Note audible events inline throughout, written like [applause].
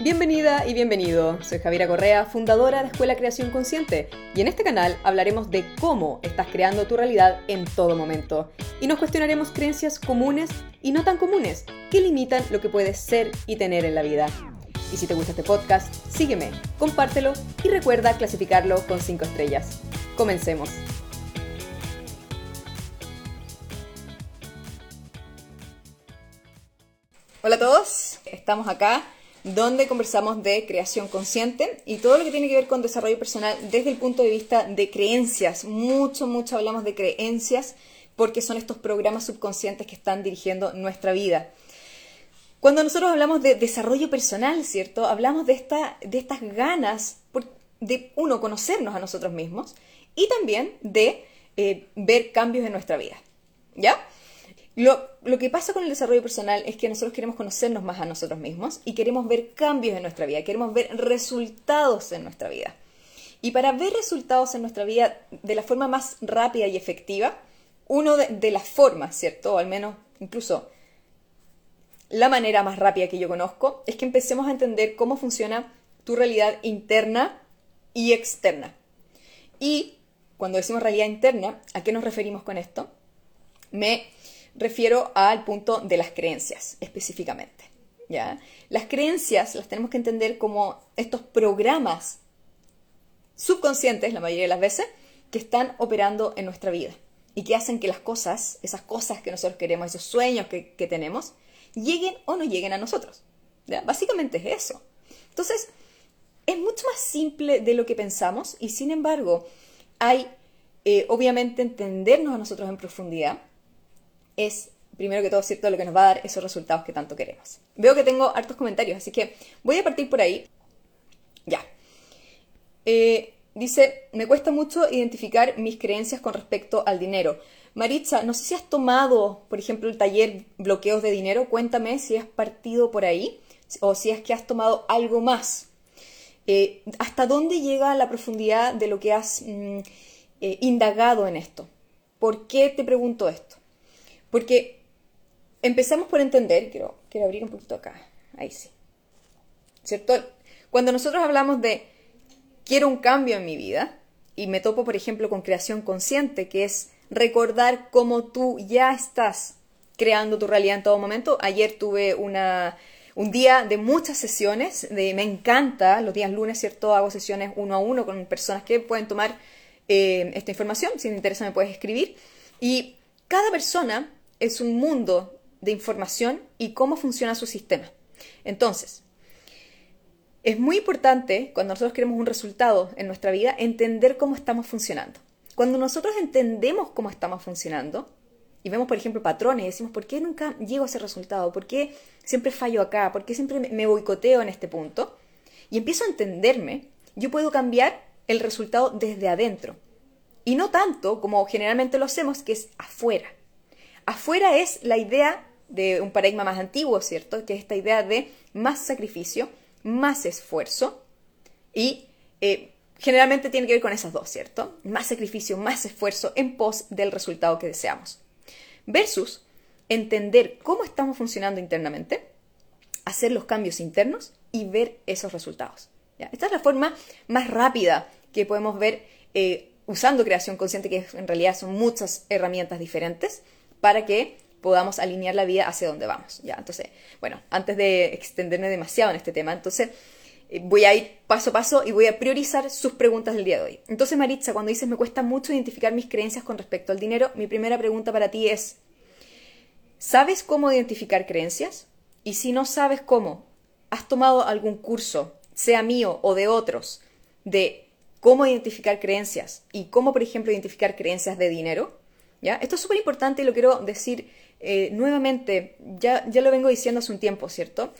Bienvenida y bienvenido. Soy Javiera Correa, fundadora de Escuela Creación Consciente, y en este canal hablaremos de cómo estás creando tu realidad en todo momento. Y nos cuestionaremos creencias comunes y no tan comunes que limitan lo que puedes ser y tener en la vida. Y si te gusta este podcast, sígueme, compártelo y recuerda clasificarlo con 5 estrellas. Comencemos. Hola a todos, estamos acá donde conversamos de creación consciente y todo lo que tiene que ver con desarrollo personal desde el punto de vista de creencias. Mucho, mucho hablamos de creencias porque son estos programas subconscientes que están dirigiendo nuestra vida. Cuando nosotros hablamos de desarrollo personal, ¿cierto? Hablamos de, esta, de estas ganas de, uno, conocernos a nosotros mismos y también de eh, ver cambios en nuestra vida. ¿Ya? Lo, que pasa con el desarrollo personal es que nosotros queremos conocernos más a nosotros mismos y queremos ver cambios en nuestra vida, queremos ver resultados en nuestra vida. Y para ver resultados en nuestra vida de la forma más rápida y efectiva, uno de, las formas, ¿cierto? O al menos incluso la manera más rápida que yo conozco, es que empecemos a entender cómo funciona tu realidad interna y externa. Y cuando decimos realidad interna, ¿a qué nos referimos con esto? Me refiero al punto de las creencias específicamente. ¿ya? Las creencias las tenemos que entender como estos programas subconscientes, la mayoría de las veces, que están operando en nuestra vida y que hacen que las cosas, esas cosas que nosotros queremos, esos sueños que, tenemos, lleguen o no lleguen a nosotros. Básicamente es eso. Entonces, es mucho más simple de lo que pensamos y sin embargo hay, eh, obviamente, entendernos a nosotros en profundidad es, primero que todo, cierto lo que nos va a dar esos resultados que tanto queremos. Veo que tengo hartos comentarios, así que voy a partir por ahí. Ya. Eh, dice, me cuesta mucho identificar mis creencias con respecto al dinero. Maritza, no sé si has tomado, por ejemplo, el taller bloqueos de dinero. Cuéntame si has partido por ahí o si es que has tomado algo más. Eh, ¿Hasta dónde llega la profundidad de lo que has mm, eh, indagado en esto? ¿Por qué te pregunto esto? Porque empezamos por entender, quiero, quiero abrir un poquito acá, ahí sí. ¿Cierto? Cuando nosotros hablamos de quiero un cambio en mi vida, y me topo, por ejemplo, con creación consciente, que es recordar cómo tú ya estás creando tu realidad en todo momento. Ayer tuve una, un día de muchas sesiones, me encanta, los días lunes, ¿cierto? Hago sesiones uno a uno con personas que pueden tomar eh, esta información, si te interesa me puedes escribir. Y cada persona es un mundo de información y cómo funciona su sistema. Entonces, es muy importante cuando nosotros queremos un resultado en nuestra vida entender cómo estamos funcionando. Cuando nosotros entendemos cómo estamos funcionando y vemos, por ejemplo, patrones y decimos, ¿por qué nunca llego a ese resultado? ¿Por qué siempre fallo acá? ¿Por qué siempre me boicoteo en este punto? Y empiezo a entenderme, yo puedo cambiar el resultado desde adentro. Y no tanto como generalmente lo hacemos, que es afuera. Afuera es la idea de un paradigma más antiguo, ¿cierto? Que es esta idea de más sacrificio, más esfuerzo y eh, generalmente tiene que ver con esas dos, ¿cierto? Más sacrificio, más esfuerzo en pos del resultado que deseamos. Versus entender cómo estamos funcionando internamente, hacer los cambios internos y ver esos resultados. Esta es la forma más rápida que podemos ver eh, usando creación consciente, que en realidad son muchas herramientas diferentes para que podamos alinear la vida hacia donde vamos. ¿ya? Entonces, bueno, antes de extenderme demasiado en este tema, entonces eh, voy a ir paso a paso y voy a priorizar sus preguntas del día de hoy. Entonces, Maritza, cuando dices me cuesta mucho identificar mis creencias con respecto al dinero, mi primera pregunta para ti es, ¿sabes cómo identificar creencias? Y si no sabes cómo, ¿has tomado algún curso, sea mío o de otros, de cómo identificar creencias y cómo, por ejemplo, identificar creencias de dinero? Esto es súper importante y lo quiero decir eh, nuevamente, ya, ya lo vengo diciendo hace un tiempo, ¿cierto?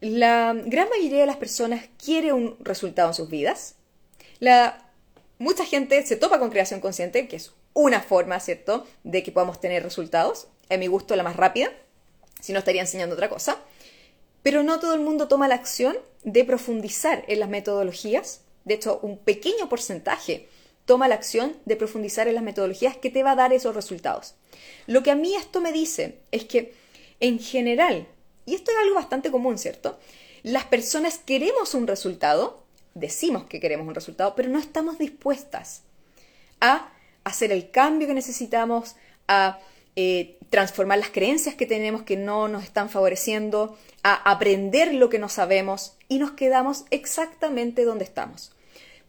La gran mayoría de las personas quiere un resultado en sus vidas. Mucha gente se topa con creación consciente, que es una forma, ¿cierto?, de que podamos tener resultados. A mi gusto, la más rápida, si no estaría enseñando otra cosa. Pero no todo el mundo toma la acción de profundizar en las metodologías. De hecho, un pequeño porcentaje toma la acción de profundizar en las metodologías que te va a dar esos resultados. Lo que a mí esto me dice es que en general, y esto es algo bastante común, ¿cierto? Las personas queremos un resultado, decimos que queremos un resultado, pero no estamos dispuestas a hacer el cambio que necesitamos, a eh, transformar las creencias que tenemos que no nos están favoreciendo, a aprender lo que no sabemos y nos quedamos exactamente donde estamos.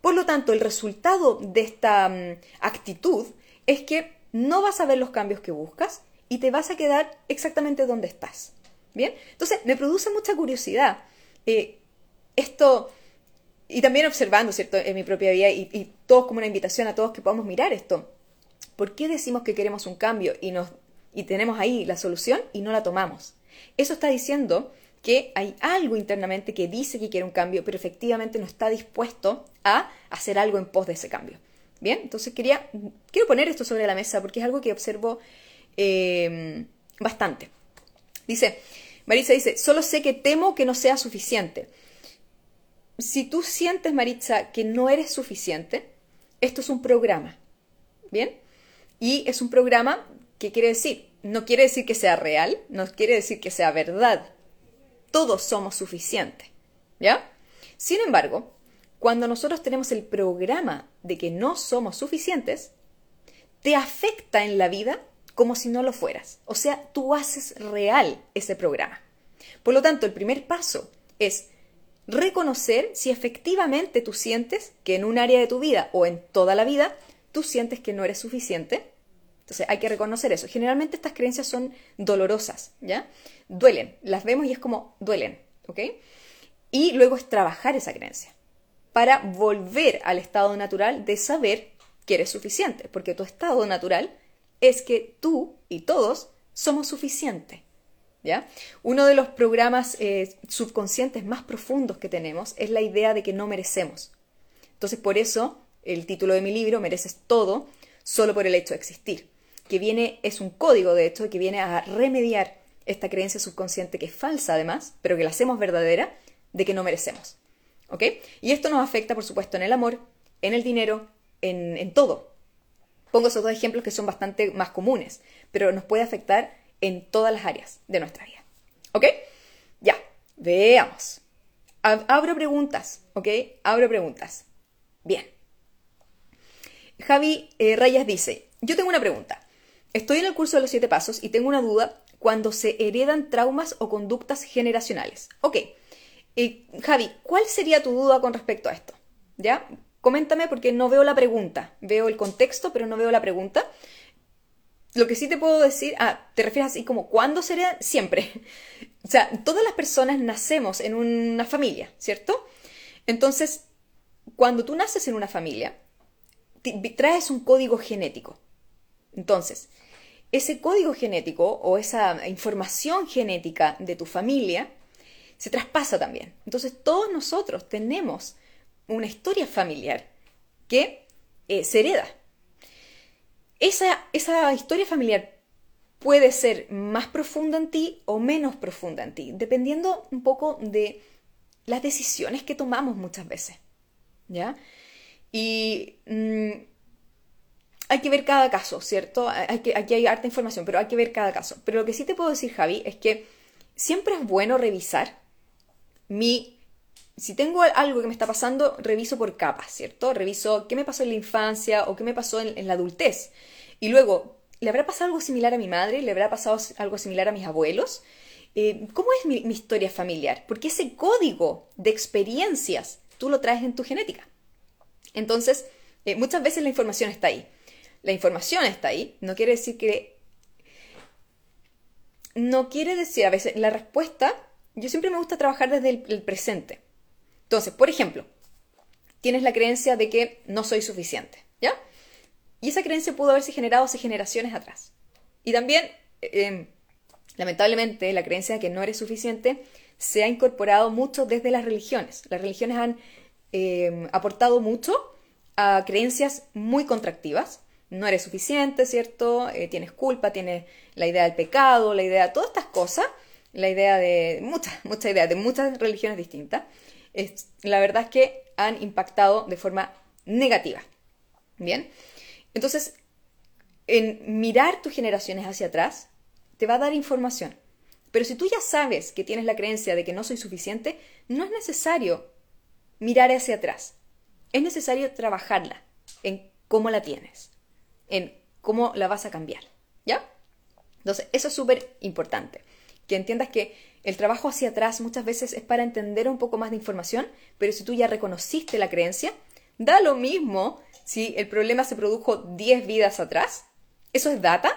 Por lo tanto, el resultado de esta mm, actitud es que no vas a ver los cambios que buscas y te vas a quedar exactamente donde estás. ¿Bien? Entonces, me produce mucha curiosidad eh, esto, y también observando, ¿cierto?, en mi propia vida y, y todos como una invitación a todos que podamos mirar esto. ¿Por qué decimos que queremos un cambio y, y tenemos ahí la solución y no la tomamos? Eso está diciendo que hay algo internamente que dice que quiere un cambio, pero efectivamente no está dispuesto a hacer algo en pos de ese cambio. Bien, entonces quería, quiero poner esto sobre la mesa porque es algo que observo eh, bastante. Dice, Maritza dice, solo sé que temo que no sea suficiente. Si tú sientes, Maritza, que no eres suficiente, esto es un programa. ¿Bien? Y es un programa que quiere decir, no quiere decir que sea real, no quiere decir que sea verdad. Todos somos suficientes. ¿Ya? Sin embargo, cuando nosotros tenemos el programa de que no somos suficientes, te afecta en la vida como si no lo fueras. O sea, tú haces real ese programa. Por lo tanto, el primer paso es reconocer si efectivamente tú sientes que en un área de tu vida o en toda la vida tú sientes que no eres suficiente. Entonces hay que reconocer eso. Generalmente estas creencias son dolorosas, ¿ya? Duelen, las vemos y es como duelen, ¿ok? Y luego es trabajar esa creencia para volver al estado natural de saber que eres suficiente, porque tu estado natural es que tú y todos somos suficientes. ¿Ya? Uno de los programas eh, subconscientes más profundos que tenemos es la idea de que no merecemos. Entonces, por eso el título de mi libro, Mereces todo, solo por el hecho de existir, que viene, es un código de hecho, que viene a remediar esta creencia subconsciente que es falsa además, pero que la hacemos verdadera, de que no merecemos. ¿Ok? Y esto nos afecta, por supuesto, en el amor, en el dinero, en, en todo. Pongo esos dos ejemplos que son bastante más comunes, pero nos puede afectar en todas las áreas de nuestra vida. ¿Ok? Ya, veamos. Abro preguntas, ¿ok? Abro preguntas. Bien. Javi eh, Rayas dice, yo tengo una pregunta. Estoy en el curso de los siete pasos y tengo una duda cuando se heredan traumas o conductas generacionales. Ok. Eh, Javi, ¿cuál sería tu duda con respecto a esto? ¿Ya? Coméntame porque no veo la pregunta. Veo el contexto, pero no veo la pregunta. Lo que sí te puedo decir, ah, te refieres así como, ¿cuándo sería? Siempre. O sea, todas las personas nacemos en una familia, ¿cierto? Entonces, cuando tú naces en una familia, traes un código genético. Entonces, ese código genético o esa información genética de tu familia se traspasa también. Entonces, todos nosotros tenemos una historia familiar que eh, se hereda. Esa, esa historia familiar puede ser más profunda en ti o menos profunda en ti, dependiendo un poco de las decisiones que tomamos muchas veces. ¿Ya? Y mm, hay que ver cada caso, ¿cierto? Hay aquí hay harta información, pero hay que ver cada caso. Pero lo que sí te puedo decir, Javi, es que siempre es bueno revisar mi si tengo algo que me está pasando, reviso por capas, ¿cierto? Reviso qué me pasó en la infancia o qué me pasó en, la adultez. Y luego, ¿le habrá pasado algo similar a mi madre? ¿Le habrá pasado algo similar a mis abuelos? Eh, ¿Cómo es mi, historia familiar? Porque ese código de experiencias tú lo traes en tu genética. Entonces, eh, muchas veces la información está ahí. La información está ahí, no quiere decir que... No quiere decir, a veces, la respuesta, yo siempre me gusta trabajar desde el presente. Entonces, por ejemplo, tienes la creencia de que no soy suficiente, ¿ya? Y esa creencia pudo haberse generado hace generaciones atrás. Y también, em, lamentablemente, la creencia de que no eres suficiente se ha incorporado mucho desde las religiones. Las religiones han em, aportado mucho a creencias muy contractivas. No eres suficiente, ¿cierto? Eh, tienes culpa, tienes la idea del pecado, la idea, todas estas cosas, la idea de muchas, muchas ideas de muchas religiones distintas la verdad es que han impactado de forma negativa. Bien, entonces, en mirar tus generaciones hacia atrás, te va a dar información Pero si tú ya sabes que tienes la creencia de que no soy suficiente, no es necesario mirar hacia atrás. Es necesario trabajarla en cómo la tienes, en cómo la vas a cambiar. ¿Ya? Entonces, eso es súper importante. Que entiendas que el trabajo hacia atrás muchas veces es para entender un poco más de información, pero si tú ya reconociste la creencia, da lo mismo si el problema se produjo 10 vidas atrás. Eso es data,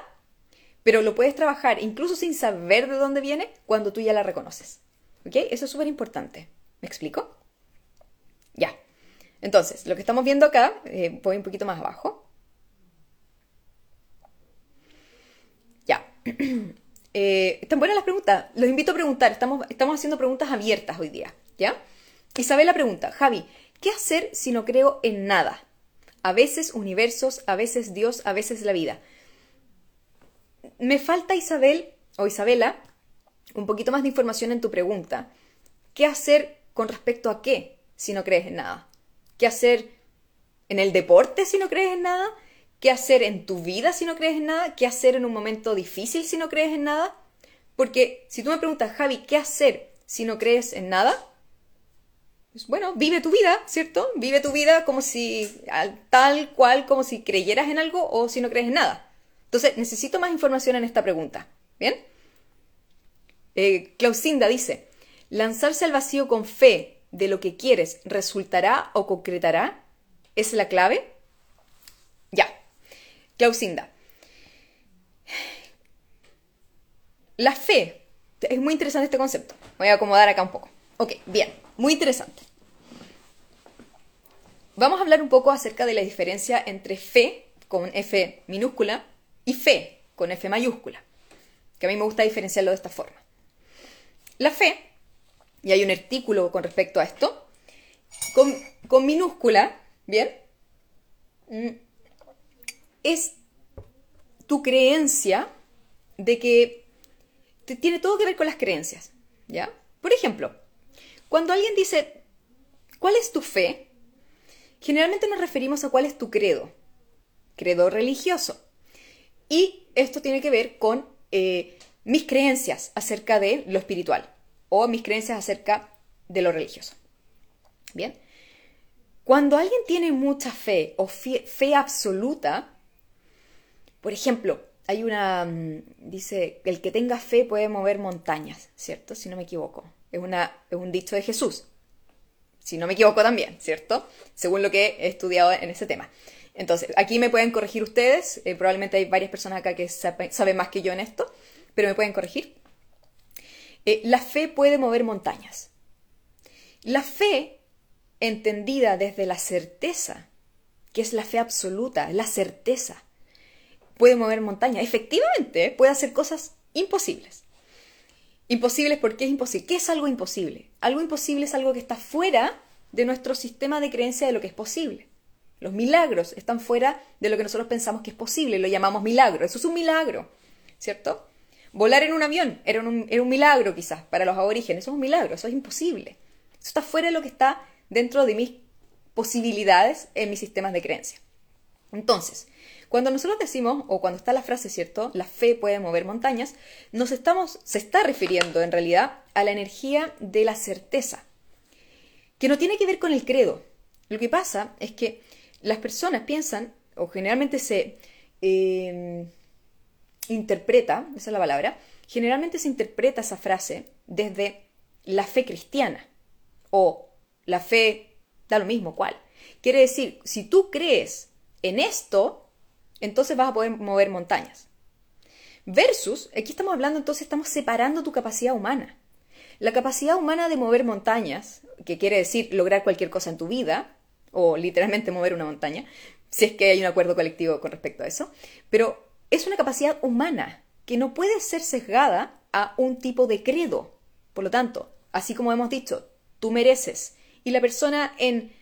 pero lo puedes trabajar incluso sin saber de dónde viene cuando tú ya la reconoces. ¿Ok? Eso es súper importante. ¿Me explico? Ya. Entonces, lo que estamos viendo acá, eh, voy un poquito más abajo. Ya. [clears throat] Eh, están buenas las preguntas. Los invito a preguntar. Estamos, estamos haciendo preguntas abiertas hoy día. ¿Ya? Isabela pregunta, Javi, ¿qué hacer si no creo en nada? A veces universos, a veces Dios, a veces la vida. Me falta Isabel o Isabela un poquito más de información en tu pregunta. ¿Qué hacer con respecto a qué si no crees en nada? ¿Qué hacer en el deporte si no crees en nada? ¿Qué hacer en tu vida si no crees en nada? ¿Qué hacer en un momento difícil si no crees en nada? Porque si tú me preguntas, Javi, ¿qué hacer si no crees en nada? Pues bueno, vive tu vida, ¿cierto? Vive tu vida como si, tal cual, como si creyeras en algo o si no crees en nada. Entonces, necesito más información en esta pregunta. ¿Bien? Eh, Clausinda dice, lanzarse al vacío con fe de lo que quieres resultará o concretará. ¿Es la clave? Ya. Clausinda. La fe. Es muy interesante este concepto. Voy a acomodar acá un poco. Ok, bien. Muy interesante. Vamos a hablar un poco acerca de la diferencia entre fe con F minúscula y fe con F mayúscula. Que a mí me gusta diferenciarlo de esta forma. La fe, y hay un artículo con respecto a esto, con, con minúscula, ¿bien? Es tu creencia de que tiene todo que ver con las creencias, ¿ya? Por ejemplo, cuando alguien dice, ¿cuál es tu fe? Generalmente nos referimos a cuál es tu credo, credo religioso. Y esto tiene que ver con eh, mis creencias acerca de lo espiritual o mis creencias acerca de lo religioso. Bien. Cuando alguien tiene mucha fe o fe absoluta, por ejemplo, hay una, mm, dice, el que tenga fe puede mover montañas, ¿cierto? Si no me equivoco. Es, una, es un dicho de Jesús. Si no me equivoco también, ¿cierto? Según lo que he estudiado en ese tema. Entonces, aquí me pueden corregir ustedes. Eh, probablemente hay varias personas acá que saben más que yo en esto, pero me pueden corregir. Eh, la fe puede mover montañas. La fe, entendida desde la certeza, que es la fe absoluta, la certeza, puede mover montañas. Efectivamente, puede hacer cosas imposibles. Imposibles porque es imposible. ¿Qué es algo imposible? Algo imposible es algo que está fuera de nuestro sistema de creencia de lo que es posible. Los milagros están fuera de lo que nosotros pensamos que es posible, lo llamamos milagro. Eso es un milagro, ¿cierto? Volar en un avión era un, era un milagro quizás para los aborígenes, eso es un milagro, eso es imposible. Eso está fuera de lo que está dentro de mis posibilidades en mis sistemas de creencia. Entonces, cuando nosotros decimos, o cuando está la frase, ¿cierto? La fe puede mover montañas, nos estamos, se está refiriendo en realidad a la energía de la certeza, que no tiene que ver con el credo. Lo que pasa es que las personas piensan, o generalmente se em, interpreta, esa es la palabra, generalmente se interpreta esa frase desde la fe cristiana, o la fe, da lo mismo cuál. Quiere decir, si tú crees en esto, entonces vas a poder mover montañas. Versus, aquí estamos hablando, entonces estamos separando tu capacidad humana. La capacidad humana de mover montañas, que quiere decir lograr cualquier cosa en tu vida, o literalmente mover una montaña, si es que hay un acuerdo colectivo con respecto a eso, pero es una capacidad humana que no puede ser sesgada a un tipo de credo. Por lo tanto, así como hemos dicho, tú mereces y la persona en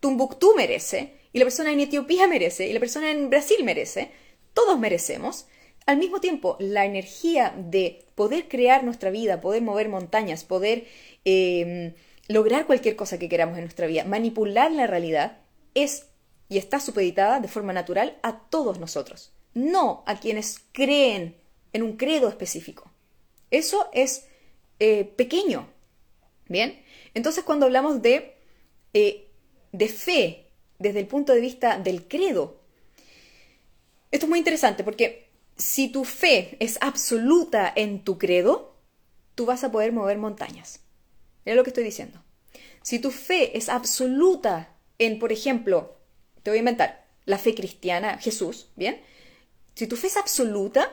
Tumbuctú merece, y la persona en Etiopía merece, y la persona en Brasil merece, todos merecemos. Al mismo tiempo, la energía de poder crear nuestra vida, poder mover montañas, poder em, lograr cualquier cosa que queramos en nuestra vida, manipular la realidad, es y está supeditada de forma natural a todos nosotros, no a quienes creen en un credo específico. Eso es eh, pequeño. Bien, entonces cuando hablamos de, eh, de fe desde el punto de vista del credo, esto es muy interesante porque si tu fe es absoluta en tu credo, tú vas a poder mover montañas. Mira lo que estoy diciendo. Si tu fe es absoluta en, por ejemplo, te voy a inventar, la fe cristiana, Jesús, ¿bien? Si tu fe es absoluta,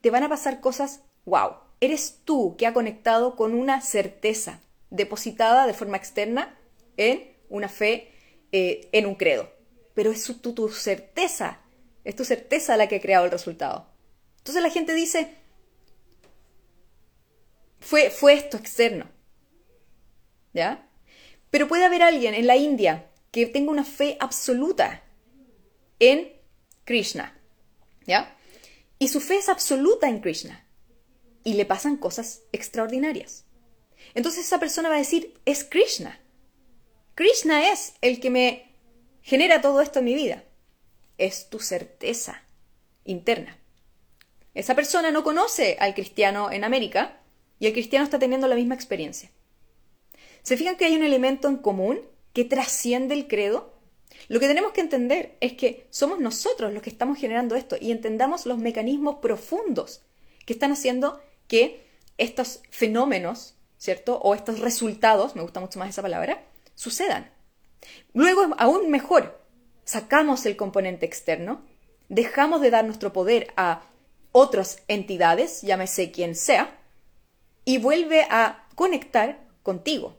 te van a pasar cosas, wow. Eres tú que ha conectado con una certeza depositada de forma externa en una fe, eh, en un credo. Pero es tu, tu certeza, es tu certeza la que ha creado el resultado. Entonces la gente dice, fue, fue esto externo. ¿Ya? Pero puede haber alguien en la India que tenga una fe absoluta en Krishna. ¿Ya? Y su fe es absoluta en Krishna. Y le pasan cosas extraordinarias. Entonces esa persona va a decir, es Krishna. Krishna es el que me genera todo esto en mi vida. Es tu certeza interna. Esa persona no conoce al cristiano en América y el cristiano está teniendo la misma experiencia. ¿Se fijan que hay un elemento en común que trasciende el credo? Lo que tenemos que entender es que somos nosotros los que estamos generando esto y entendamos los mecanismos profundos que están haciendo que estos fenómenos, ¿cierto? O estos resultados, me gusta mucho más esa palabra, sucedan. Luego, aún mejor, sacamos el componente externo, dejamos de dar nuestro poder a otras entidades, llámese quien sea, y vuelve a conectar contigo,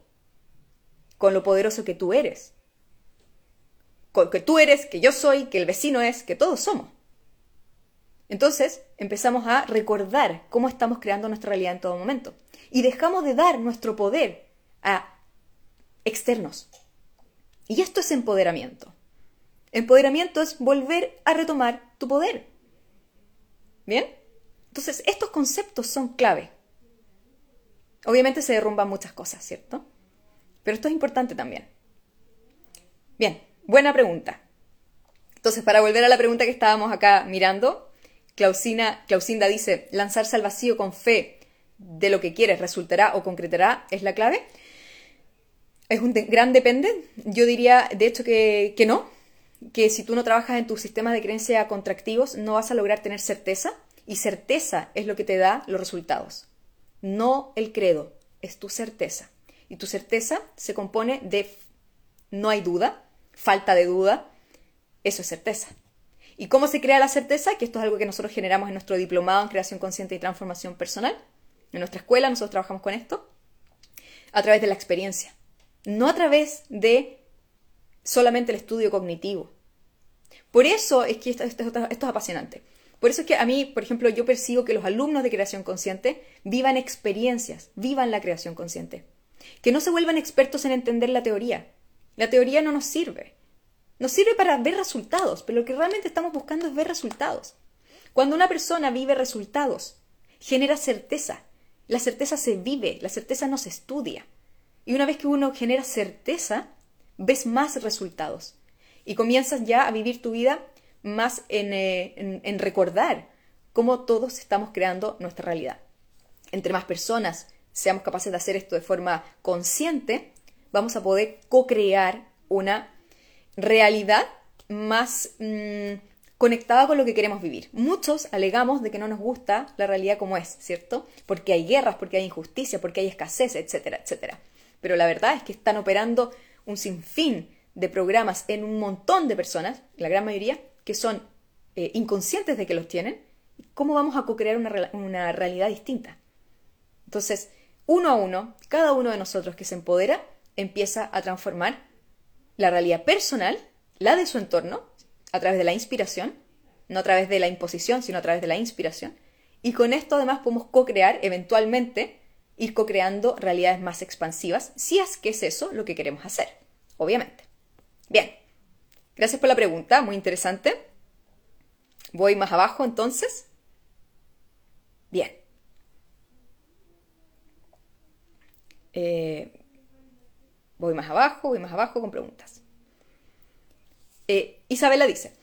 con lo poderoso que tú eres, con que tú eres, que yo soy, que el vecino es, que todos somos. Entonces empezamos a recordar cómo estamos creando nuestra realidad en todo momento y dejamos de dar nuestro poder a externos. Y esto es empoderamiento. Empoderamiento es volver a retomar tu poder. ¿Bien? Entonces, estos conceptos son clave. Obviamente se derrumban muchas cosas, ¿cierto? Pero esto es importante también. Bien, buena pregunta. Entonces, para volver a la pregunta que estábamos acá mirando, Clausina, Clausinda dice, lanzarse al vacío con fe de lo que quieres resultará o concretará es la clave. Es un gran depende. Yo diría, de hecho, que, que no, que si tú no trabajas en tus sistemas de creencia contractivos, no vas a lograr tener certeza, y certeza es lo que te da los resultados. No el credo, es tu certeza. Y tu certeza se compone de no hay duda, falta de duda, eso es certeza. ¿Y cómo se crea la certeza? Que esto es algo que nosotros generamos en nuestro diplomado en creación consciente y transformación personal. En nuestra escuela nosotros trabajamos con esto. A través de la experiencia. No a través de solamente el estudio cognitivo. Por eso es que esto, es apasionante. Por eso es que a mí, por ejemplo, yo persigo que los alumnos de creación consciente vivan experiencias, vivan la creación consciente. Que no se vuelvan expertos en entender la teoría. La teoría no nos sirve. Nos sirve para ver resultados, pero lo que realmente estamos buscando es ver resultados. Cuando una persona vive resultados, genera certeza. La certeza se vive, la certeza no se estudia. Y una vez que uno genera certeza, ves más resultados y comienzas ya a vivir tu vida más eh, en, recordar cómo todos estamos creando nuestra realidad. Entre más personas seamos capaces de hacer esto de forma consciente, vamos a poder co-crear una realidad más mm, conectada con lo que queremos vivir. Muchos alegamos de que no nos gusta la realidad como es, ¿cierto? Porque hay guerras, porque hay injusticia, porque hay escasez, etcétera, etcétera. Pero la verdad es que están operando un sinfín de programas en un montón de personas, la gran mayoría, que son eh, inconscientes de que los tienen, ¿cómo vamos a co-crear una, una realidad distinta? Entonces, uno a uno, cada uno de nosotros que se empodera, empieza a transformar la realidad personal, la de su entorno, a través de la inspiración, no a través de la imposición, sino a través de la inspiración, y con esto además podemos co-crear, eventualmente, ir co-creando realidades más expansivas, si es que es eso lo que queremos hacer, obviamente. Bien, gracias por la pregunta, muy interesante. Voy más abajo entonces. Bien. Eh, voy más abajo, voy más abajo con preguntas. Eh, Isabela dice,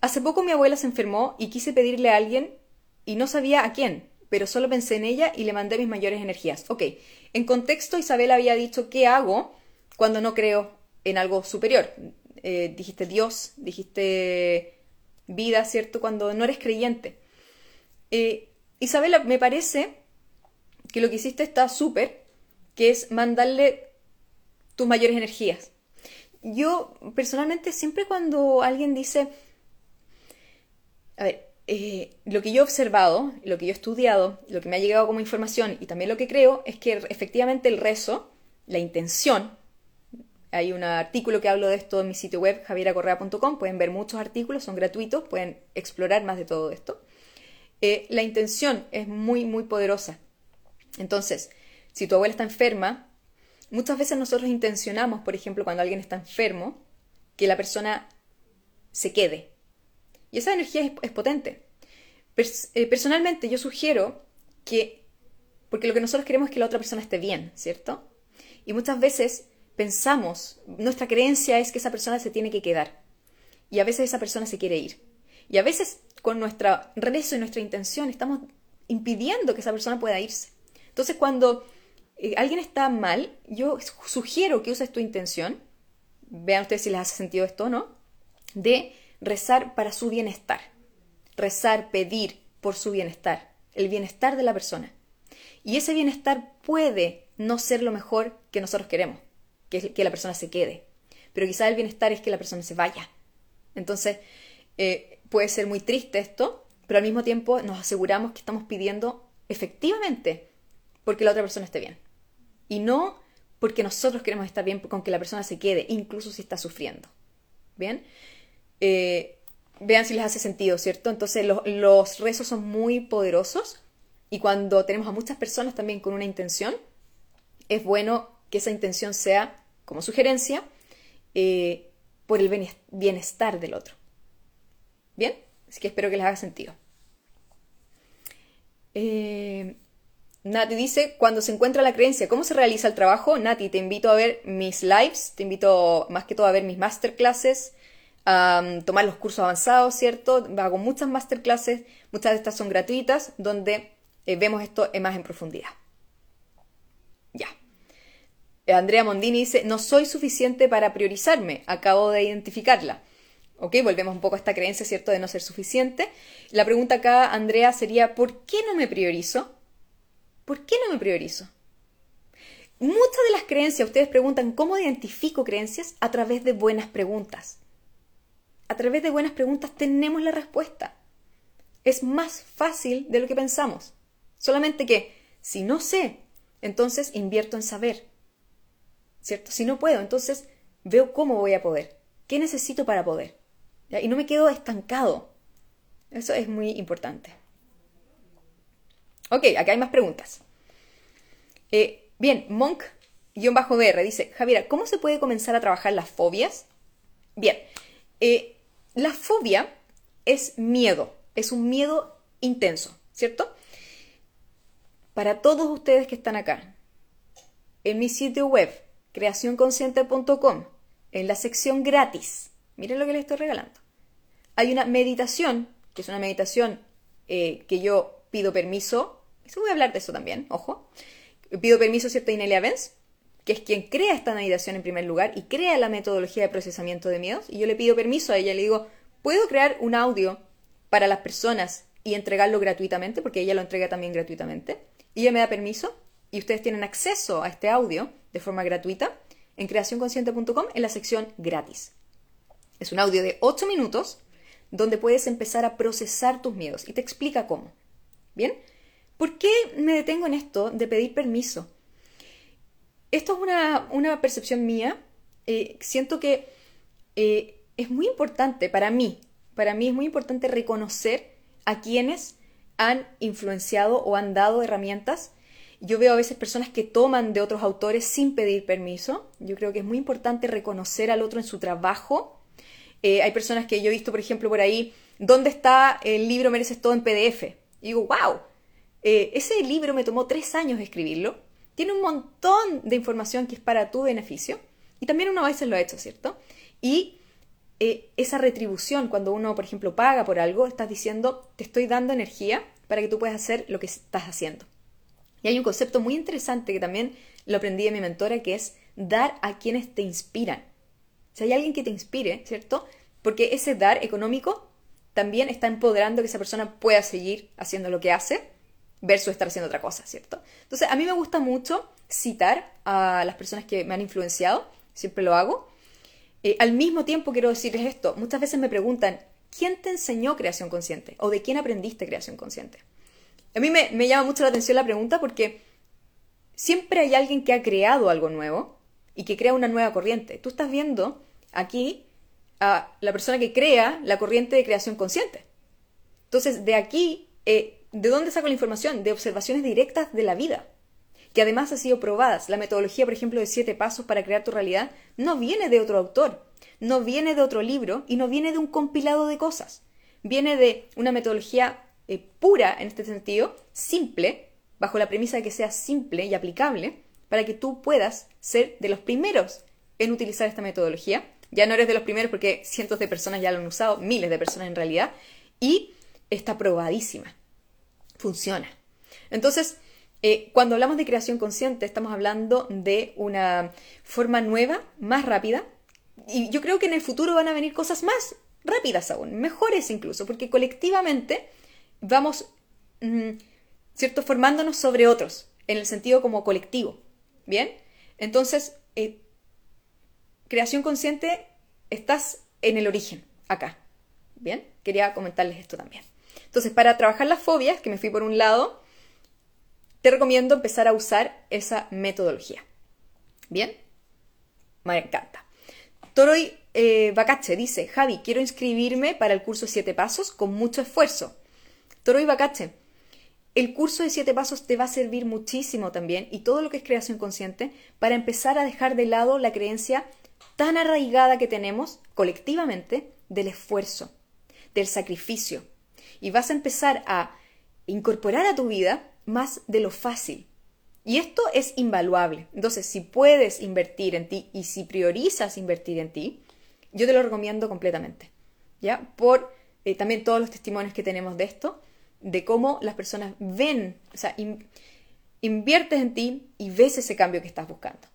hace poco mi abuela se enfermó y quise pedirle a alguien y no sabía a quién, pero solo pensé en ella y le mandé mis mayores energías. Ok, en contexto Isabel había dicho qué hago cuando no creo en algo superior. Eh, dijiste Dios, dijiste vida, ¿cierto? Cuando no eres creyente. Eh, Isabela, me parece que lo que hiciste está súper, que es mandarle tus mayores energías. Yo personalmente siempre cuando alguien dice, a ver, eh, lo que yo he observado, lo que yo he estudiado, lo que me ha llegado como información y también lo que creo es que efectivamente el rezo, la intención, hay un artículo que hablo de esto en mi sitio web javieracorrea.com, pueden ver muchos artículos, son gratuitos, pueden explorar más de todo esto. Eh, la intención es muy, muy poderosa. Entonces, si tu abuela está enferma, muchas veces nosotros intencionamos, por ejemplo, cuando alguien está enfermo, que la persona se quede. Y esa energía es, potente. Eh, personalmente, yo sugiero que, porque lo que nosotros queremos es que la otra persona esté bien, ¿cierto? Y muchas veces pensamos, nuestra creencia es que esa persona se tiene que quedar. Y a veces esa persona se quiere ir. Y a veces con nuestro rezo y nuestra intención estamos impidiendo que esa persona pueda irse. Entonces cuando eh, alguien está mal, yo sugiero que uses tu intención, vean ustedes si les hace sentido esto o no, de rezar para su bienestar. Rezar, pedir por su bienestar, el bienestar de la persona. Y ese bienestar puede no ser lo mejor que nosotros queremos, que, que la persona se quede. Pero quizá el bienestar es que la persona se vaya. Entonces, eh, puede ser muy triste esto, pero al mismo tiempo nos aseguramos que estamos pidiendo efectivamente porque la otra persona esté bien. Y no porque nosotros queremos estar bien con que la persona se quede, incluso si está sufriendo. ¿Bien? Eh, vean si les hace sentido, ¿cierto? Entonces los, rezos son muy poderosos y cuando tenemos a muchas personas también con una intención, es bueno que esa intención sea, como sugerencia, eh, por el bienestar del otro. Bien, así que espero que les haga sentido. Eh, Nati dice, cuando se encuentra la creencia, ¿cómo se realiza el trabajo? Nati, te invito a ver mis lives, te invito más que todo a ver mis masterclasses, tomar los cursos avanzados, ¿cierto? Hago muchas masterclasses, muchas de estas son gratuitas, donde eh, vemos esto más en profundidad. Ya. Andrea Mondini dice, no soy suficiente para priorizarme, acabo de identificarla. ¿Ok? Volvemos un poco a esta creencia, ¿cierto?, de no ser suficiente. La pregunta acá, Andrea, sería, ¿por qué no me priorizo? ¿Por qué no me priorizo? Muchas de las creencias, ustedes preguntan, ¿cómo identifico creencias? A través de buenas preguntas. A través de buenas preguntas tenemos la respuesta. Es más fácil de lo que pensamos. Solamente que, si no sé, entonces invierto en saber. ¿Cierto? Si no puedo, entonces veo cómo voy a poder. ¿Qué necesito para poder? Y no me quedo estancado. Eso es muy importante. Ok, acá hay más preguntas. Eh, bien, Monk-BR dice, Javiera, ¿cómo se puede comenzar a trabajar las fobias? Bien, eh, la fobia es miedo, es un miedo intenso, ¿cierto? Para todos ustedes que están acá, en mi sitio web, creacionconsciente.com, en la sección gratis, miren lo que les estoy regalando hay una meditación, que es una meditación eh, que yo pido permiso, eso voy a hablar de eso también, ojo, pido permiso, ¿cierto? Inelia Benz, que es quien crea esta meditación en primer lugar y crea la metodología de procesamiento de miedos, y yo le pido permiso a ella, le digo, ¿puedo crear un audio para las personas y entregarlo gratuitamente? Porque ella lo entrega también gratuitamente. Y ella me da permiso y ustedes tienen acceso a este audio de forma gratuita en creacionconsciente.com en la sección gratis. Es un audio de 8 minutos donde puedes empezar a procesar tus miedos y te explica cómo. ¿Bien? ¿Por qué me detengo en esto de pedir permiso? Esto es una, percepción mía. Eh, siento que eh, es muy importante para mí, para mí es muy importante reconocer a quienes han influenciado o han dado herramientas. Yo veo a veces personas que toman de otros autores sin pedir permiso. Yo creo que es muy importante reconocer al otro en su trabajo eh, hay personas que yo he visto, por ejemplo, por ahí, ¿dónde está el libro Mereces todo en PDF? Y digo, wow, ese libro me tomó tres años escribirlo. Tiene un montón de información que es para tu beneficio. Y también uno a veces lo ha hecho, ¿cierto? Y eh, esa retribución, cuando uno, por ejemplo, paga por algo, estás diciendo, te estoy dando energía para que tú puedas hacer lo que estás haciendo. Y hay un concepto muy interesante que también lo aprendí de mi mentora, que es dar a quienes te inspiran. Si hay alguien que te inspire, ¿cierto? Porque ese dar económico también está empoderando que esa persona pueda seguir haciendo lo que hace versus estar haciendo otra cosa, ¿cierto? Entonces, a mí me gusta mucho citar a las personas que me han influenciado, siempre lo hago. Eh, al mismo tiempo quiero decirles esto, muchas veces me preguntan, ¿quién te enseñó creación consciente? ¿O de quién aprendiste creación consciente? A mí me, llama mucho la atención la pregunta porque siempre hay alguien que ha creado algo nuevo y que crea una nueva corriente. Tú estás viendo aquí a la persona que crea la corriente de creación consciente. Entonces, de aquí, eh, ¿de dónde saco la información? De observaciones directas de la vida, que además han sido probadas. La metodología, por ejemplo, de siete pasos para crear tu realidad, no viene de otro autor, no viene de otro libro y no viene de un compilado de cosas. Viene de una metodología eh, pura, en este sentido, simple, bajo la premisa de que sea simple y aplicable, para que tú puedas ser de los primeros en utilizar esta metodología. Ya no eres de los primeros porque cientos de personas ya lo han usado, miles de personas en realidad, y está probadísima. Funciona. Entonces, eh, cuando hablamos de creación consciente, estamos hablando de una forma nueva, más rápida, y yo creo que en el futuro van a venir cosas más rápidas aún, mejores incluso, porque colectivamente vamos, mm, ¿cierto?, formándonos sobre otros, en el sentido como colectivo. ¿Bien? Entonces, eh, creación consciente, estás en el origen, acá. ¿Bien? Quería comentarles esto también. Entonces, para trabajar las fobias, que me fui por un lado, te recomiendo empezar a usar esa metodología. ¿Bien? Me encanta. Toroy eh, Bacache dice, Javi, quiero inscribirme para el curso 7 pasos con mucho esfuerzo. Toroy Bacache, el curso de siete pasos te va a servir muchísimo también y todo lo que es creación consciente para empezar a dejar de lado la creencia tan arraigada que tenemos colectivamente del esfuerzo, del sacrificio. Y vas a empezar a incorporar a tu vida más de lo fácil. Y esto es invaluable. Entonces, si puedes invertir en ti y si priorizas invertir en ti, yo te lo recomiendo completamente. ¿Ya? Por eh, también todos los testimonios que tenemos de esto de cómo las personas ven, o sea, inviertes en ti y ves ese cambio que estás buscando.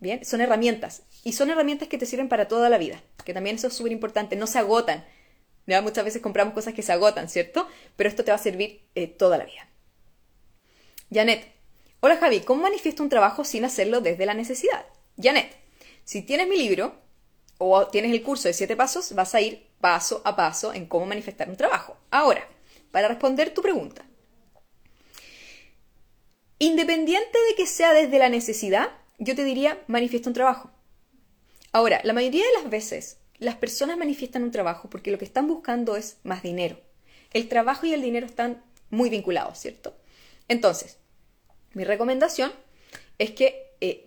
Bien, son herramientas y son herramientas que te sirven para toda la vida, que también eso es súper importante, no se agotan. Muchas veces compramos cosas que se agotan, ¿cierto? Pero esto te va a servir eh, toda la vida. Janet, hola Javi, ¿cómo manifiesto un trabajo sin hacerlo desde la necesidad? Janet, si tienes mi libro o tienes el curso de siete pasos, vas a ir paso a paso en cómo manifestar un trabajo. Ahora, para responder tu pregunta. Independiente de que sea desde la necesidad, yo te diría manifiesta un trabajo. Ahora, la mayoría de las veces las personas manifiestan un trabajo porque lo que están buscando es más dinero. El trabajo y el dinero están muy vinculados, ¿cierto? Entonces, mi recomendación es que eh,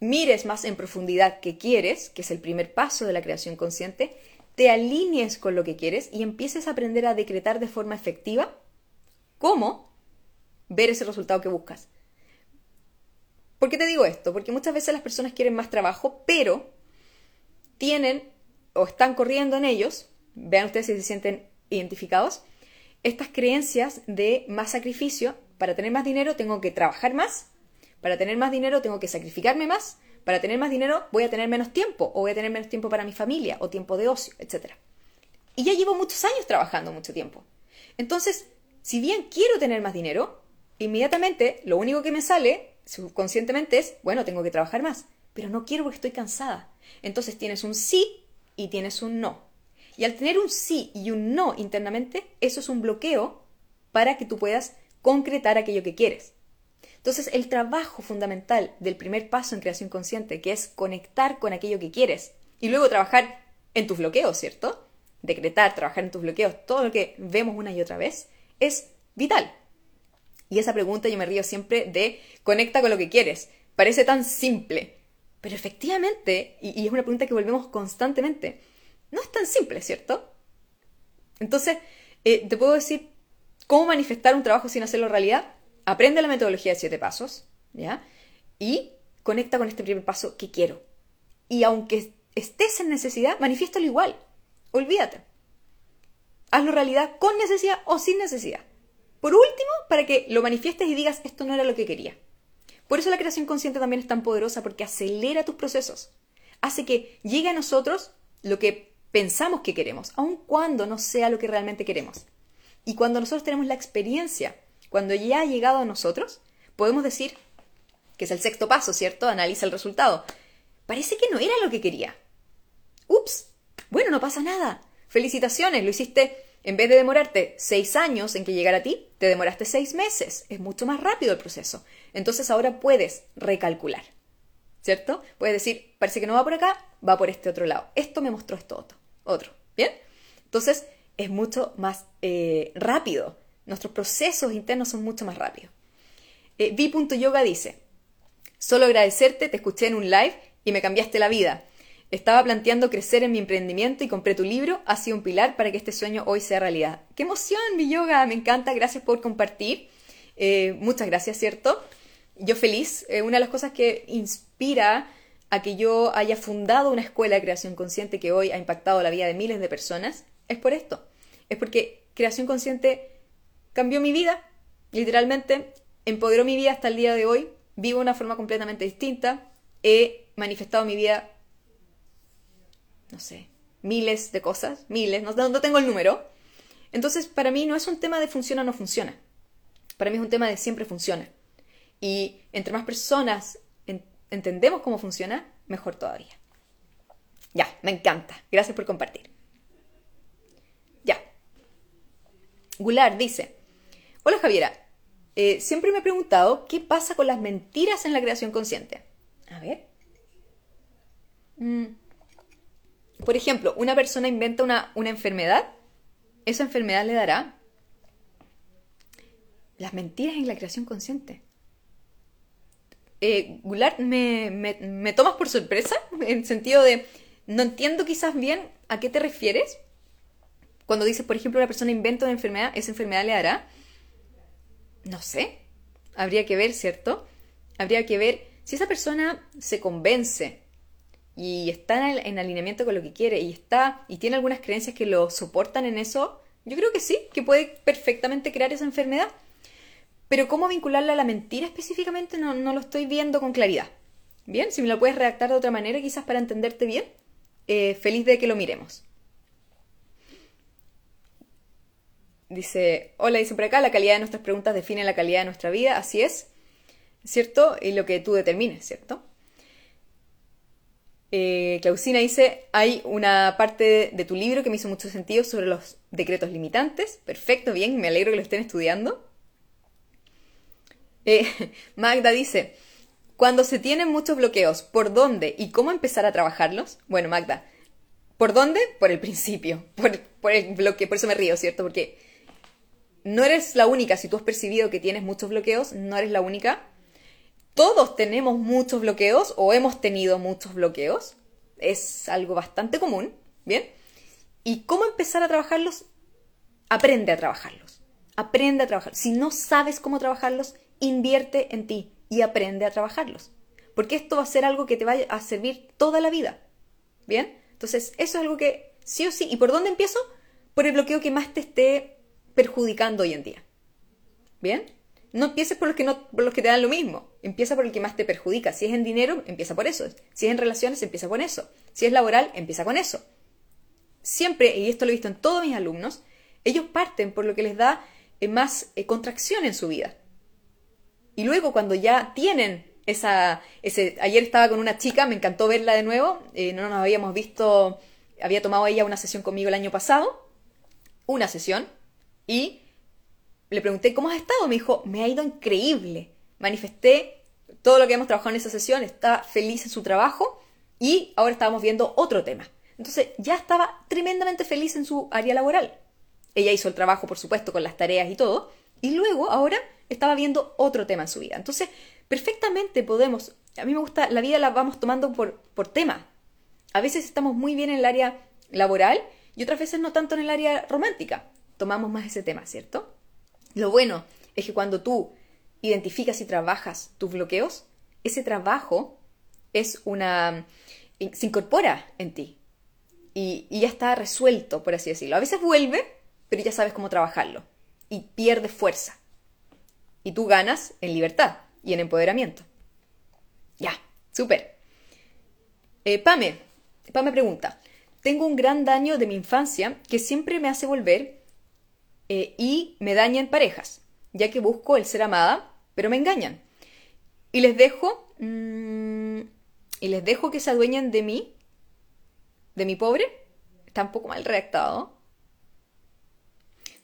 mires más en profundidad qué quieres, que es el primer paso de la creación consciente, te alinees con lo que quieres y empieces a aprender a decretar de forma efectiva cómo ver ese resultado que buscas. ¿Por qué te digo esto? Porque muchas veces las personas quieren más trabajo, pero tienen o están corriendo en ellos, vean ustedes si se sienten identificados, estas creencias de más sacrificio. Para tener más dinero tengo que trabajar más, para tener más dinero tengo que sacrificarme más, para tener más dinero voy a tener menos tiempo, o voy a tener menos tiempo para mi familia, o tiempo de ocio, etc. Y ya llevo muchos años trabajando mucho tiempo. Entonces, si bien quiero tener más dinero, inmediatamente lo único que me sale subconscientemente es, bueno, tengo que trabajar más, pero no quiero porque estoy cansada. Entonces tienes un sí y tienes un no. Y al tener un sí y un no internamente, eso es un bloqueo para que tú puedas concretar aquello que quieres. Entonces, el trabajo fundamental del primer paso en creación consciente, que es conectar con aquello que quieres y luego trabajar en tus bloqueos, ¿cierto? Decretar, trabajar en tus bloqueos, todo lo que vemos una y otra vez, es vital. Y esa pregunta yo me río siempre de conecta con lo que quieres. Parece tan simple, pero efectivamente, y, es una pregunta que volvemos constantemente, no es tan simple, ¿cierto? Entonces, eh, te puedo decir cómo manifestar un trabajo sin hacerlo realidad aprende la metodología de siete pasos, ¿ya? Y conecta con este primer paso que quiero. Y aunque estés en necesidad, manifiéstalo igual. Olvídate. Hazlo realidad con necesidad o sin necesidad. por último, para que lo manifiestes y digas, esto no era lo que quería. Por eso la creación consciente también es tan poderosa, porque acelera tus procesos. Hace que llegue a nosotros lo que pensamos que queremos, aun cuando no sea lo que realmente queremos. Y cuando nosotros tenemos la experiencia, cuando ya ha llegado a nosotros, podemos decir, que es el sexto paso, ¿cierto? Analiza el resultado. Parece que no era lo que quería. Ups, bueno, no pasa nada. Felicitaciones, lo hiciste en vez de demorarte seis años en que llegara a ti, te demoraste seis meses. Es mucho más rápido el proceso. Entonces ahora puedes recalcular. ¿Cierto? Puedes decir, parece que no va por acá, va por este otro lado. Esto me mostró esto otro. otro. ¿Bien? Entonces es mucho más eh, rápido. Nuestros procesos internos son mucho más rápidos. Eh, V.yoga dice, solo agradecerte, te escuché en un live y me cambiaste la vida. Estaba planteando crecer en mi emprendimiento y compré tu libro. Ha sido un pilar para que este sueño hoy sea realidad. ¡Qué emoción, mi yoga! Me encanta. Gracias por compartir. Eh, muchas gracias, ¿cierto? Yo feliz. Eh, una de las cosas que inspira a que yo haya fundado una escuela de creación consciente que hoy ha impactado la vida de miles de personas es por esto. Es porque creación consciente cambió mi vida. Literalmente empoderó mi vida hasta el día de hoy. Vivo de una forma completamente distinta. He manifestado mi vida no sé, miles de cosas, miles, no, no tengo el número. Entonces, para mí no es un tema de funciona o no funciona. Para mí es un tema de siempre funciona. Y entre más personas entendemos cómo funciona, mejor todavía. Ya, me encanta. Gracias por compartir. Ya. Goulart dice, hola Javiera, eh, siempre me he preguntado qué pasa con las mentiras en la creación consciente. A ver. Mm. Por ejemplo, una persona inventa una, enfermedad, esa enfermedad le dará las mentiras en la creación consciente. Eh, Goulart, me, me, tomas por sorpresa, [laughs] en el sentido de, no entiendo quizás bien a qué te refieres. Cuando dices, por ejemplo, una persona inventa una enfermedad, esa enfermedad le dará, no sé, habría que ver, ¿cierto? Habría que ver si esa persona se convence y está en, alineamiento con lo que quiere y está y tiene algunas creencias que lo soportan en eso, yo creo que sí, que puede perfectamente crear esa enfermedad. Pero cómo vincularla a la mentira específicamente no, lo estoy viendo con claridad. Bien, si me lo puedes redactar de otra manera quizás para entenderte bien, eh, feliz de que lo miremos. Dice, hola, dice por acá, la calidad de nuestras preguntas define la calidad de nuestra vida, así es, ¿cierto? Y lo que tú determines, ¿cierto? Eh, Clausina dice, hay una parte de tu libro que me hizo mucho sentido sobre los decretos limitantes. Perfecto, bien, me alegro que lo estén estudiando. Eh, [laughs] Magda dice, cuando se tienen muchos bloqueos, ¿por dónde y cómo empezar a trabajarlos? Bueno, Magda, ¿por dónde? Por el principio, [laughs] por, por el bloque, por eso me río, ¿cierto? Porque no eres la única, si tú has percibido que tienes muchos bloqueos, no eres la única todos tenemos muchos bloqueos o hemos tenido muchos bloqueos. Es algo bastante común, ¿bien? ¿Y cómo empezar a trabajarlos? Aprende a trabajarlos. Aprende a trabajar. Si no sabes cómo trabajarlos, invierte en ti y aprende a trabajarlos. Porque esto va a ser algo que te va a servir toda la vida. ¿Bien? Entonces, eso es algo que sí o sí. ¿Y por dónde empiezo? Por el bloqueo que más te esté perjudicando hoy en día. ¿Bien? No empieces por los que, no, por los que te dan lo mismo. Empieza por el que más te perjudica. Si es en dinero, empieza por eso. Si es en relaciones, empieza con eso. Si es laboral, empieza con eso. Siempre, y esto lo he visto en todos mis alumnos, ellos parten por lo que les da eh, más eh, contracción en su vida. Y luego cuando ya tienen esa... Ayer estaba con una chica, me encantó verla de nuevo, eh, no nos habíamos visto, había tomado ella una sesión conmigo el año pasado, una sesión, y le pregunté, ¿cómo has estado? Me dijo, me ha ido increíble. Manifesté todo lo que hemos trabajado en esa sesión, está feliz en su trabajo y ahora estábamos viendo otro tema. Entonces ya estaba tremendamente feliz en su área laboral. Ella hizo el trabajo, por supuesto, con las tareas y todo, y luego ahora estaba viendo otro tema en su vida. Entonces, perfectamente podemos, a mí me gusta, la vida la vamos tomando por, por tema. A veces estamos muy bien en el área laboral y otras veces no tanto en el área romántica. Tomamos más ese tema, ¿cierto? Lo bueno es que cuando tú identificas y trabajas tus bloqueos, ese trabajo es una se incorpora en ti y, ya está resuelto, por así decirlo. A veces vuelve, pero ya sabes cómo trabajarlo. y pierdes fuerza. Y tú ganas en libertad y en empoderamiento. Ya, súper. Eh, Pame, Pame pregunta, tengo un gran daño de mi infancia que siempre me hace volver eh, y me daña en parejas, ya que busco el ser amada, pero me engañan. Y les dejo... Mm, y les dejo que se adueñen de mí, de mi pobre. Está un poco mal redactado.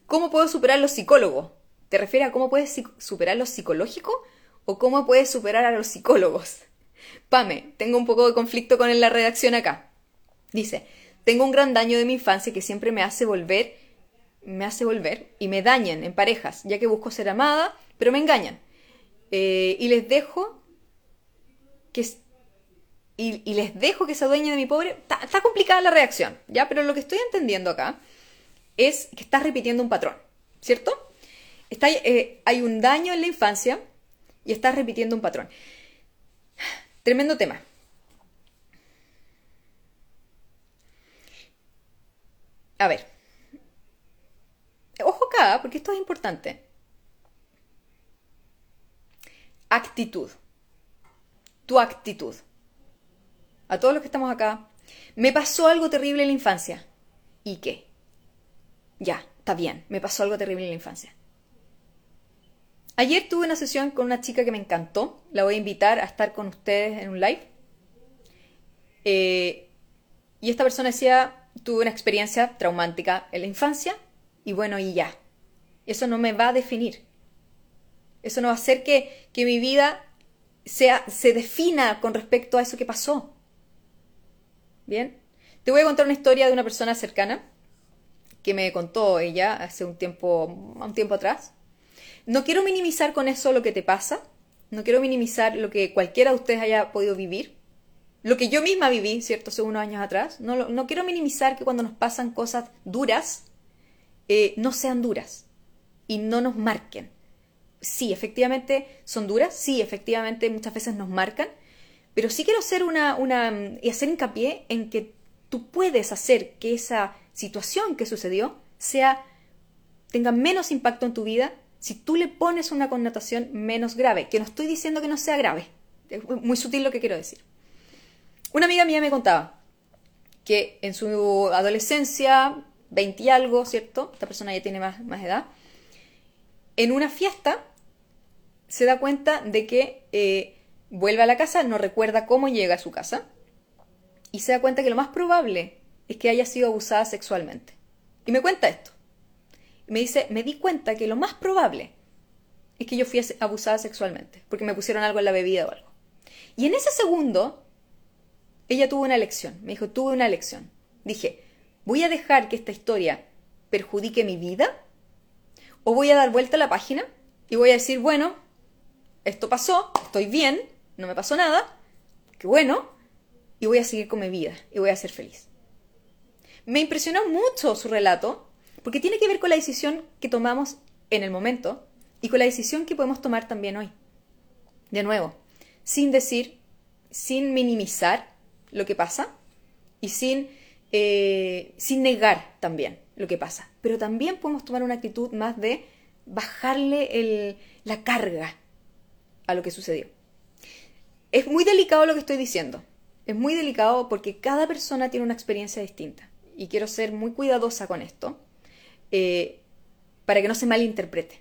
¿Cómo puedo superar los psicólogos? ¿Te refieres a cómo puedes superar lo psicológico o cómo puedes superar a los psicólogos? Pame, tengo un poco de conflicto con la redacción acá. Dice, tengo un gran daño de mi infancia que siempre me hace volver, me hace volver y me dañan en parejas, ya que busco ser amada, pero me engañan. Eh, y les dejo que y, les dejo que se adueñe de mi pobre. Está, complicada la reacción, ¿ya? Pero lo que estoy entendiendo acá es que estás repitiendo un patrón, ¿cierto? Está, eh, hay un daño en la infancia y estás repitiendo un patrón. Tremendo tema. A ver. Ojo acá, porque esto es importante. Actitud. Tu actitud a todos los que estamos acá, me pasó algo terrible en la infancia. ¿Y qué? Ya, está bien, me pasó algo terrible en la infancia. Ayer tuve una sesión con una chica que me encantó, la voy a invitar a estar con ustedes en un live. Eh, y esta persona decía, tuve una experiencia traumática en la infancia y bueno, y ya. Eso no me va a definir. Eso no va a hacer que, que mi vida sea, se defina con respecto a eso que pasó. Bien. Te voy a contar una historia de una persona cercana que me contó ella hace un tiempo, un tiempo atrás. No quiero minimizar con eso lo que te pasa, no quiero minimizar lo que cualquiera de ustedes haya podido vivir, lo que yo misma viví, ¿cierto?, hace unos años atrás. No, no quiero minimizar que cuando nos pasan cosas duras, eh, no sean duras y no nos marquen. Sí, efectivamente son duras, sí, efectivamente muchas veces nos marcan, pero sí quiero hacer una, una y hacer hincapié en que tú puedes hacer que esa situación que sucedió sea tenga menos impacto en tu vida si tú le pones una connotación menos grave, que no estoy diciendo que no sea grave, es muy sutil lo que quiero decir. Una amiga mía me contaba que en su adolescencia, 20 y algo, ¿cierto? Esta persona ya tiene más, más edad, en una fiesta se da cuenta de que eh, Vuelve a la casa, no recuerda cómo llega a su casa y se da cuenta que lo más probable es que haya sido abusada sexualmente. Y me cuenta esto. Me dice, me di cuenta que lo más probable es que yo fui abusada sexualmente, porque me pusieron algo en la bebida o algo. Y en ese segundo, ella tuvo una lección. Me dijo, tuve una lección. Dije, ¿voy a dejar que esta historia perjudique mi vida? ¿O voy a dar vuelta a la página y voy a decir, bueno, esto pasó, estoy bien, no me pasó nada, qué bueno, y voy a seguir con mi vida y voy a ser feliz. Me impresionó mucho su relato porque tiene que ver con la decisión que tomamos en el momento y con la decisión que podemos tomar también hoy. De nuevo, sin decir, sin minimizar lo que pasa y sin, eh, sin negar también lo que pasa. Pero también podemos tomar una actitud más de bajarle la carga a lo que sucedió. Es muy delicado lo que estoy diciendo. Es muy delicado porque cada persona tiene una experiencia distinta. Y quiero ser muy cuidadosa con esto eh, para que no se malinterprete.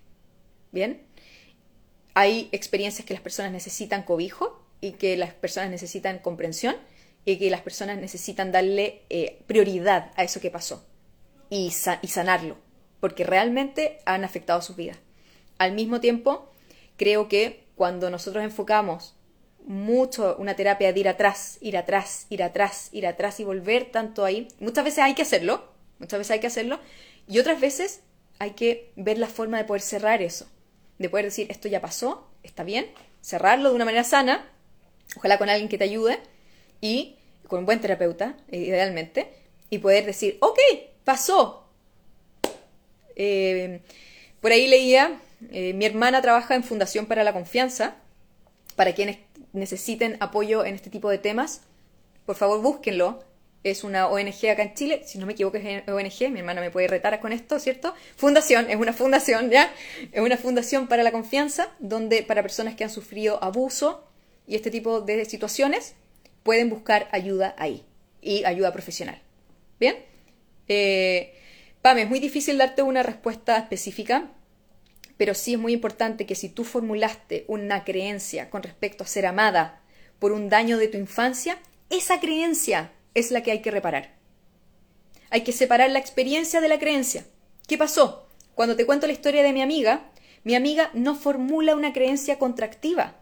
¿Bien? Hay experiencias que las personas necesitan cobijo y que las personas necesitan comprensión y que las personas necesitan darle eh, prioridad a eso que pasó y, y sanarlo, porque realmente han afectado sus vidas. Al mismo tiempo, creo que cuando nosotros enfocamos mucho una terapia de ir atrás, ir atrás, ir atrás, ir atrás y volver tanto ahí. Muchas veces hay que hacerlo, muchas veces hay que hacerlo, y otras veces hay que ver la forma de poder cerrar eso, de poder decir, esto ya pasó, está bien, cerrarlo de una manera sana, ojalá con alguien que te ayude, y con un buen terapeuta, idealmente, y poder decir, ok, pasó. Eh, por ahí leía, eh, mi hermana trabaja en Fundación para la Confianza, para quienes necesiten apoyo en este tipo de temas, por favor búsquenlo. es una ONG acá en Chile, si no me equivoco es ONG, mi hermana me puede retar con esto, ¿cierto? Fundación, es una fundación, ¿ya? Es una fundación para la confianza, donde para personas que han sufrido abuso y este tipo de situaciones, pueden buscar ayuda ahí y ayuda profesional. ¿Bien? Eh, es muy difícil darte una respuesta específica, pero sí es muy importante que si tú formulaste una creencia con respecto a ser amada por un daño de tu infancia, esa creencia es la que hay que reparar. Hay que separar la experiencia de la creencia. ¿Qué pasó? Cuando te cuento la historia de mi amiga, mi amiga no formula una creencia contractiva.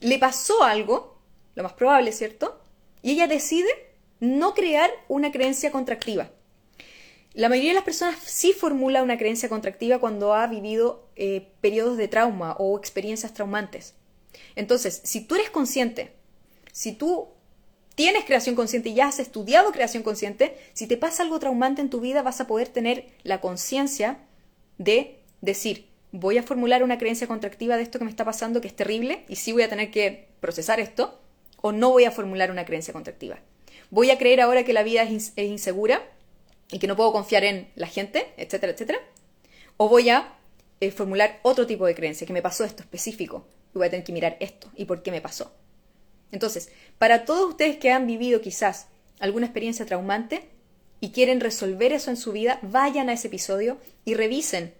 Le pasó algo, lo más probable, ¿cierto? Y ella decide no crear una creencia contractiva. La mayoría de las personas sí formula una creencia contractiva cuando ha vivido eh, periodos de trauma o experiencias traumantes. Entonces, si tú eres consciente, si tú tienes creación consciente y ya has estudiado creación consciente, si te pasa algo traumante en tu vida vas a poder tener la conciencia de decir, voy a formular una creencia contractiva de esto que me está pasando, que es terrible, y sí voy a tener que procesar esto, o no voy a formular una creencia contractiva. Voy a creer ahora que la vida es, insegura y que no puedo confiar en la gente, etcétera, etcétera. O voy a eh, formular otro tipo de creencia, que me pasó esto específico, y voy a tener que mirar esto y por qué me pasó. Entonces, para todos ustedes que han vivido quizás alguna experiencia traumante y quieren resolver eso en su vida, vayan a ese episodio y revisen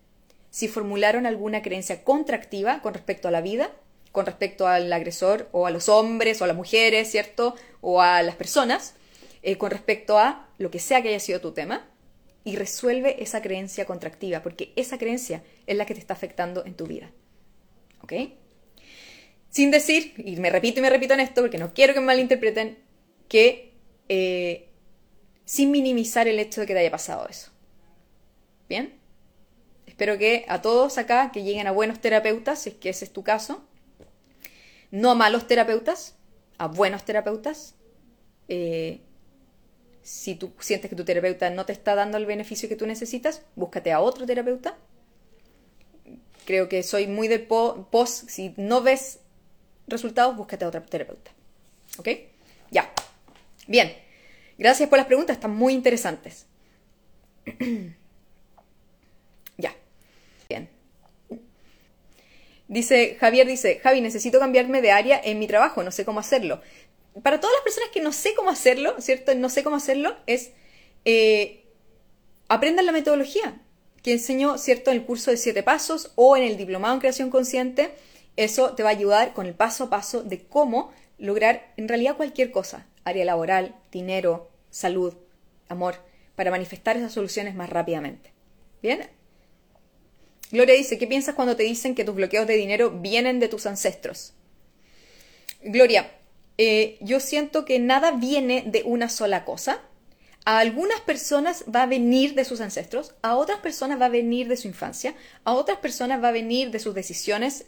si formularon alguna creencia contractiva con respecto a la vida, con respecto al agresor o a los hombres o a las mujeres, ¿cierto? O a las personas, eh, con respecto a lo que sea que haya sido tu tema, y resuelve esa creencia contractiva, porque esa creencia es la que te está afectando en tu vida. ¿Ok? Sin decir, y me repito y me repito en esto porque no quiero que malinterpreten, que eh, sin minimizar el hecho de que te haya pasado eso. ¿Bien? Espero que a todos acá que lleguen a buenos terapeutas, si es que ese es tu caso, no a malos terapeutas, a buenos terapeutas. Eh, si tú sientes que tu terapeuta no te está dando el beneficio que tú necesitas, búscate a otro terapeuta. Creo que soy muy de post, si no ves resultados, búscate a otra terapeuta. ¿Ok? Ya. Bien. Gracias por las preguntas, están muy interesantes. [clears throat] ya. Bien. Dice, Javier dice, Javi, necesito cambiarme de área en mi trabajo, no sé cómo hacerlo. Para todas las personas que no sé cómo hacerlo, ¿cierto? No sé cómo hacerlo, es eh, aprendan la metodología que enseño, ¿cierto? En el curso de siete pasos o en el diplomado en creación consciente eso te va a ayudar con el paso a paso de cómo lograr en realidad cualquier cosa, área laboral, dinero, salud, amor, para manifestar esas soluciones más rápidamente. ¿Bien? Gloria dice, ¿qué piensas cuando te dicen que tus bloqueos de dinero vienen de tus ancestros? Gloria, eh, yo siento que nada viene de una sola cosa. A algunas personas va a venir de sus ancestros, a otras personas va a venir de su infancia, a otras personas va a venir de sus decisiones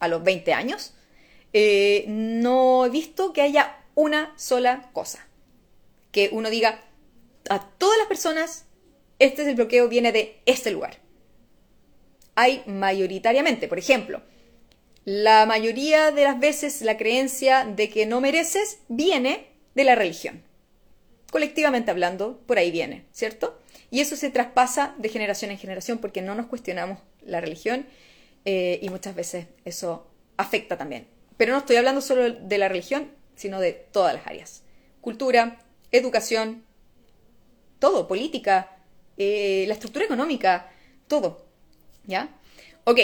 a los 20 años, eh, no he visto que haya una sola cosa. Que uno diga, a todas las personas, este es el bloqueo, viene de este lugar. Hay mayoritariamente, por ejemplo, la mayoría de las veces la creencia de que no mereces viene de la religión. Colectivamente hablando, por ahí viene, ¿cierto? Y eso se traspasa de generación en generación porque no nos cuestionamos la religión eh, y muchas veces eso afecta también. Pero no estoy hablando solo de la religión, sino de todas las áreas. Cultura, educación, todo, política, eh, la estructura económica, todo. ¿Ya? Ok,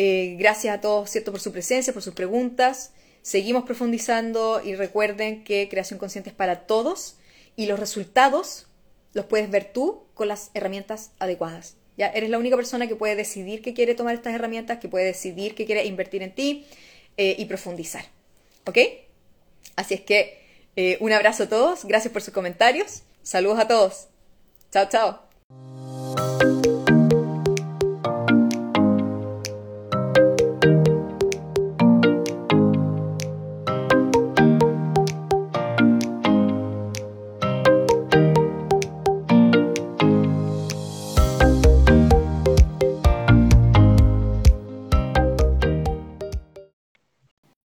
eh, gracias a todos, ¿cierto?, por su presencia, por sus preguntas. Seguimos profundizando y recuerden que creación consciente es para todos y los resultados los puedes ver tú con las herramientas adecuadas. Ya eres la única persona que puede decidir que quiere tomar estas herramientas, que puede decidir que quiere invertir en ti eh, y profundizar. ¿Ok? Así es que eh, un abrazo a todos, gracias por sus comentarios, saludos a todos. Chao, chao.